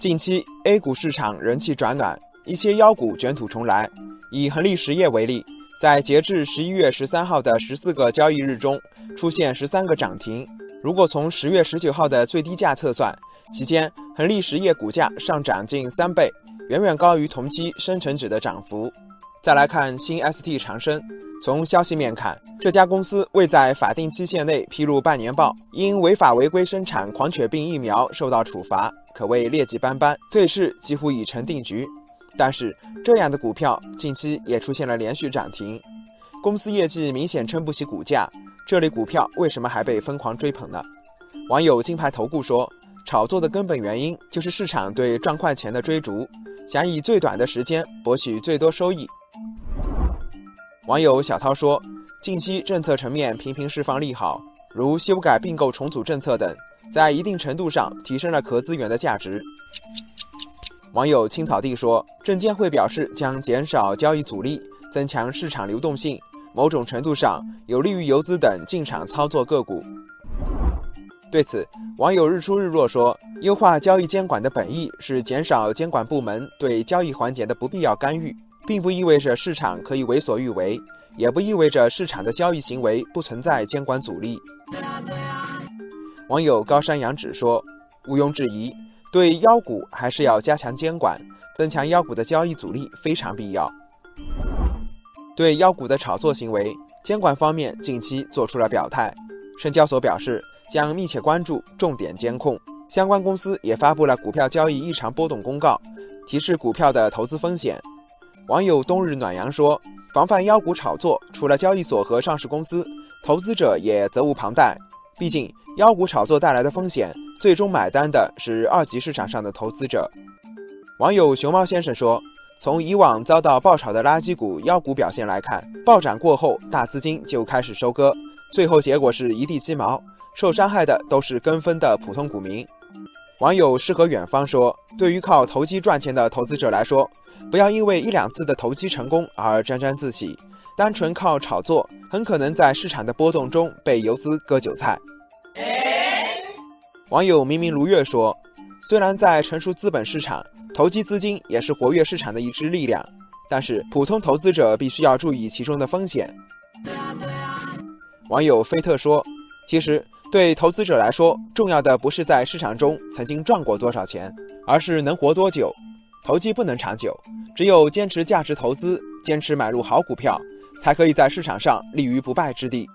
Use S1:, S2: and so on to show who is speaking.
S1: 近期 A 股市场人气转暖，一些妖股卷土重来。以恒力实业为例，在截至十一月十三号的十四个交易日中，出现十三个涨停。如果从十月十九号的最低价测算，期间恒力实业股价上涨近三倍，远远高于同期深成指的涨幅。再来看新 ST 长生，从消息面看，这家公司未在法定期限内披露半年报，因违法违规生产狂犬病疫苗受到处罚，可谓劣迹斑斑，退市几乎已成定局。但是这样的股票近期也出现了连续涨停，公司业绩明显撑不起股价，这类股票为什么还被疯狂追捧呢？网友金牌投顾说，炒作的根本原因就是市场对赚快钱的追逐，想以最短的时间博取最多收益。网友小涛说：“近期政策层面频频释放利好，如修改并购重组政策等，在一定程度上提升了壳资源的价值。”网友青草地说：“证监会表示将减少交易阻力，增强市场流动性，某种程度上有利于游资等进场操作个股。”对此，网友日出日落说：“优化交易监管的本意是减少监管部门对交易环节的不必要干预。”并不意味着市场可以为所欲为，也不意味着市场的交易行为不存在监管阻力。网友高山仰止说：“毋庸置疑，对妖股还是要加强监管，增强妖股的交易阻力非常必要。”对妖股的炒作行为，监管方面近期做出了表态，深交所表示将密切关注，重点监控。相关公司也发布了股票交易异常波动公告，提示股票的投资风险。网友冬日暖阳说：“防范妖股炒作，除了交易所和上市公司，投资者也责无旁贷。毕竟，妖股炒作带来的风险，最终买单的是二级市场上的投资者。”网友熊猫先生说：“从以往遭到爆炒的垃圾股、妖股表现来看，暴涨过后，大资金就开始收割，最后结果是一地鸡毛，受伤害的都是跟风的普通股民。”网友诗和远方说：“对于靠投机赚钱的投资者来说，不要因为一两次的投机成功而沾沾自喜，单纯靠炒作，很可能在市场的波动中被游资割韭菜。”网友明明如月说：“虽然在成熟资本市场，投机资金也是活跃市场的一支力量，但是普通投资者必须要注意其中的风险。”网友菲特说：“其实。”对投资者来说，重要的不是在市场中曾经赚过多少钱，而是能活多久。投机不能长久，只有坚持价值投资，坚持买入好股票，才可以在市场上立于不败之地。